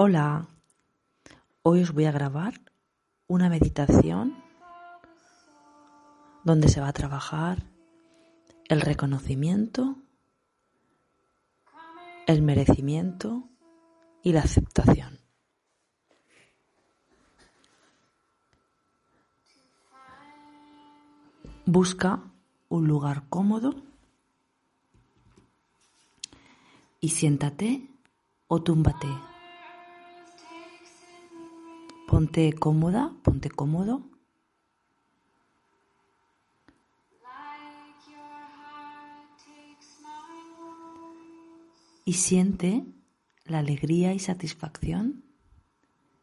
Hola, hoy os voy a grabar una meditación donde se va a trabajar el reconocimiento, el merecimiento y la aceptación. Busca un lugar cómodo y siéntate o túmbate. Ponte cómoda, ponte cómodo. Y siente la alegría y satisfacción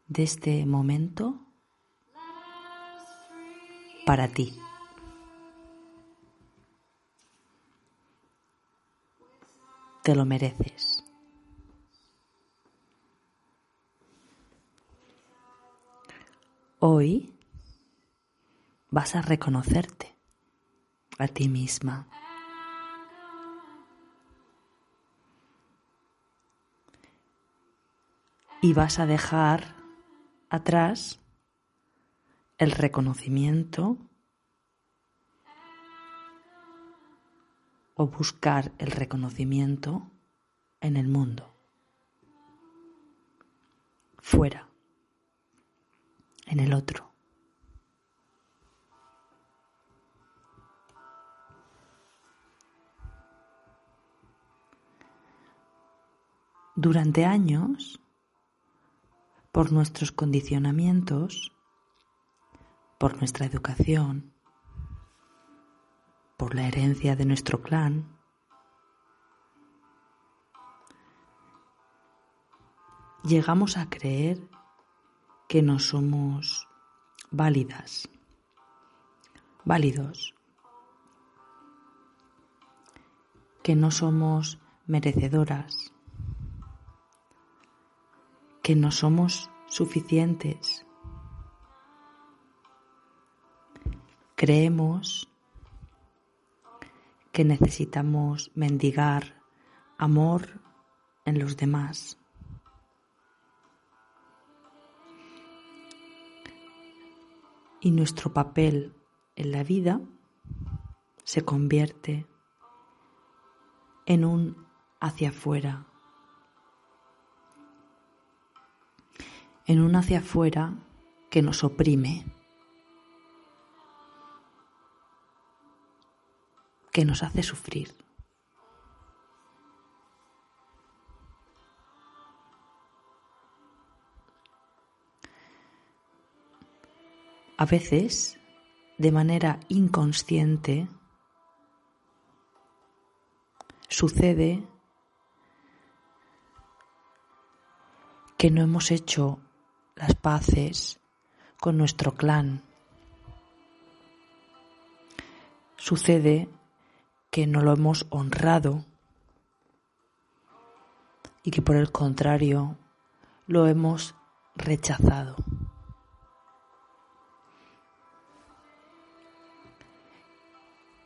de este momento para ti. Te lo mereces. Hoy vas a reconocerte a ti misma. Y vas a dejar atrás el reconocimiento o buscar el reconocimiento en el mundo, fuera en el otro. Durante años, por nuestros condicionamientos, por nuestra educación, por la herencia de nuestro clan, llegamos a creer que no somos válidas, válidos, que no somos merecedoras, que no somos suficientes. Creemos que necesitamos mendigar amor en los demás. Y nuestro papel en la vida se convierte en un hacia afuera, en un hacia afuera que nos oprime, que nos hace sufrir. A veces, de manera inconsciente, sucede que no hemos hecho las paces con nuestro clan. Sucede que no lo hemos honrado y que por el contrario lo hemos rechazado.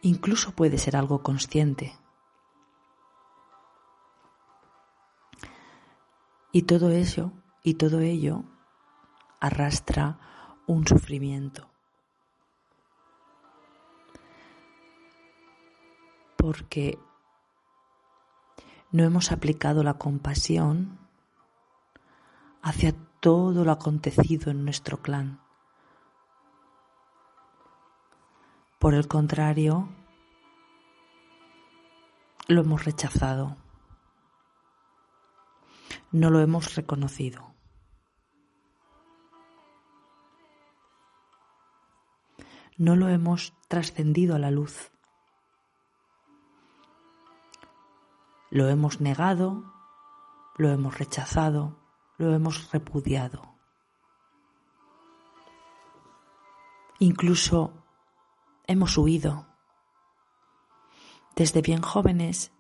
Incluso puede ser algo consciente. Y todo eso, y todo ello arrastra un sufrimiento. Porque no hemos aplicado la compasión hacia todo lo acontecido en nuestro clan. Por el contrario, lo hemos rechazado, no lo hemos reconocido. No lo hemos trascendido a la luz. Lo hemos negado, lo hemos rechazado, lo hemos repudiado. Incluso hemos huido. Desde bien jóvenes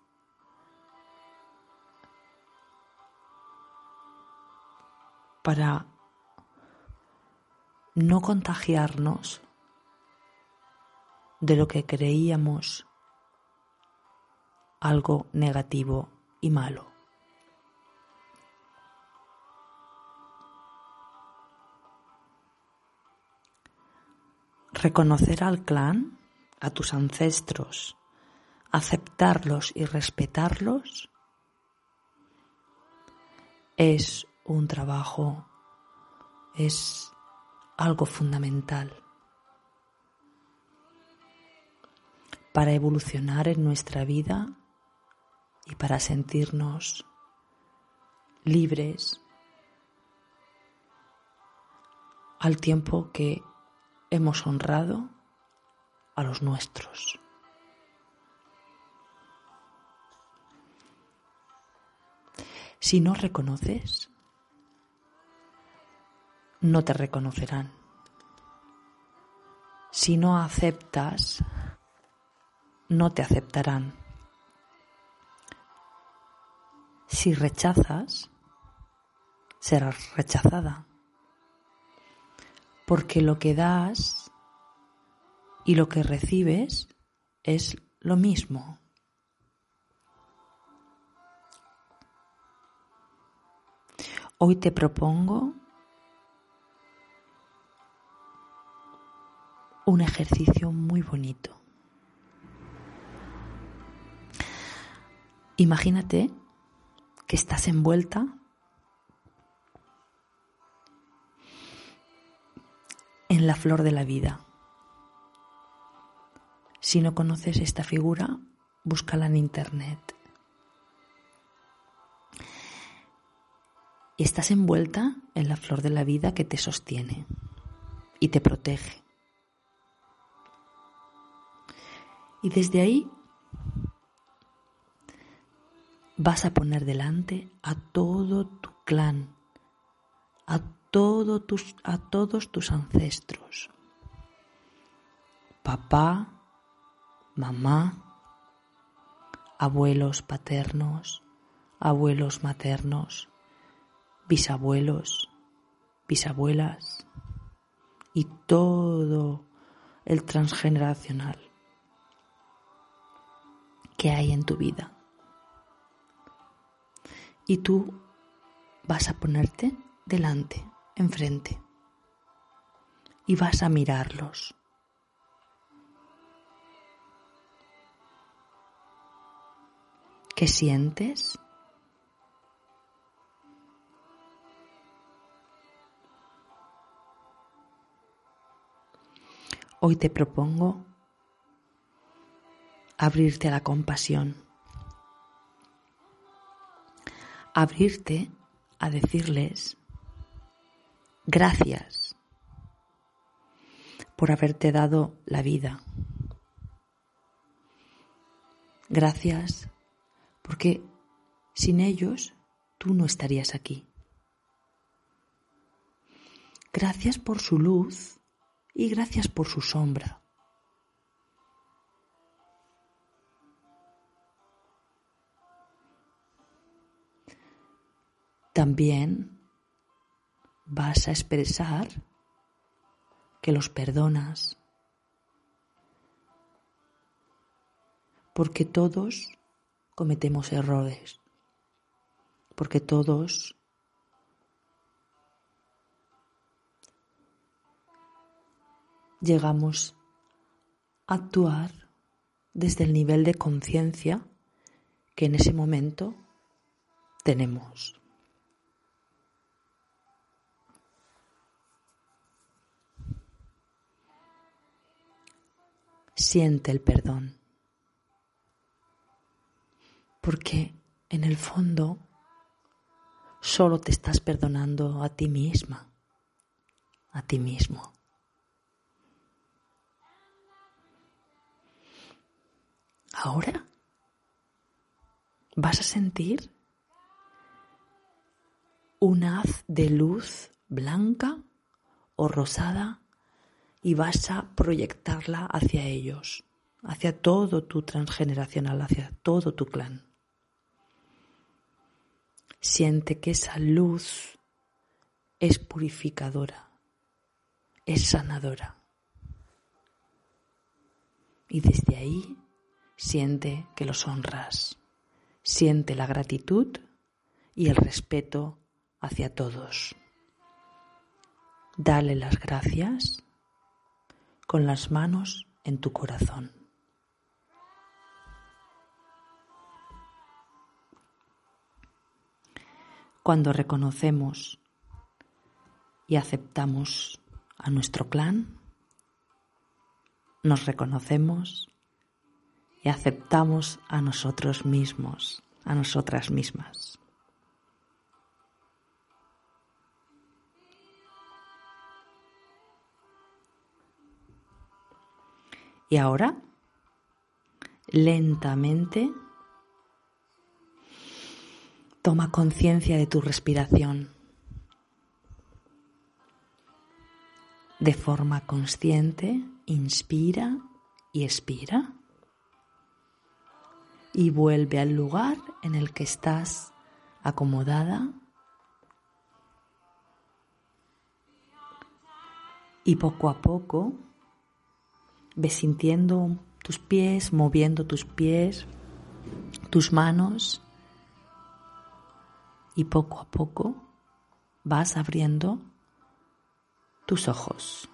para no contagiarnos de lo que creíamos algo negativo y malo. Reconocer al clan, a tus ancestros, aceptarlos y respetarlos es un trabajo, es algo fundamental para evolucionar en nuestra vida y para sentirnos libres al tiempo que hemos honrado a los nuestros. Si no reconoces, no te reconocerán. Si no aceptas, no te aceptarán. Si rechazas, serás rechazada. Porque lo que das y lo que recibes es lo mismo. Hoy te propongo un ejercicio muy bonito. Imagínate que estás envuelta en la flor de la vida. Si no conoces esta figura, búscala en internet. Estás envuelta en la flor de la vida que te sostiene y te protege. Y desde ahí vas a poner delante a todo tu clan, a, a todos tus ancestros. Papá, mamá, abuelos paternos, abuelos maternos, bisabuelos, bisabuelas y todo el transgeneracional que hay en tu vida y tú vas a ponerte delante, enfrente, y vas a mirarlos. ¿Qué sientes? Hoy te propongo abrirte a la compasión abrirte a decirles gracias por haberte dado la vida. Gracias porque sin ellos tú no estarías aquí. Gracias por su luz y gracias por su sombra. También vas a expresar que los perdonas, porque todos cometemos errores, porque todos llegamos a actuar desde el nivel de conciencia que en ese momento tenemos. Siente el perdón. Porque en el fondo solo te estás perdonando a ti misma, a ti mismo. Ahora vas a sentir un haz de luz blanca o rosada y vas a proyectarla hacia ellos, hacia todo tu transgeneracional, hacia todo tu clan. Siente que esa luz es purificadora, es sanadora. Y desde ahí siente que los honras, siente la gratitud y el respeto hacia todos. Dale las gracias con las manos en tu corazón. Cuando reconocemos y aceptamos a nuestro clan, nos reconocemos y aceptamos a nosotros mismos, a nosotras mismas. Y ahora, lentamente, toma conciencia de tu respiración. De forma consciente, inspira y expira. Y vuelve al lugar en el que estás acomodada. Y poco a poco Ves sintiendo tus pies, moviendo tus pies, tus manos y poco a poco vas abriendo tus ojos.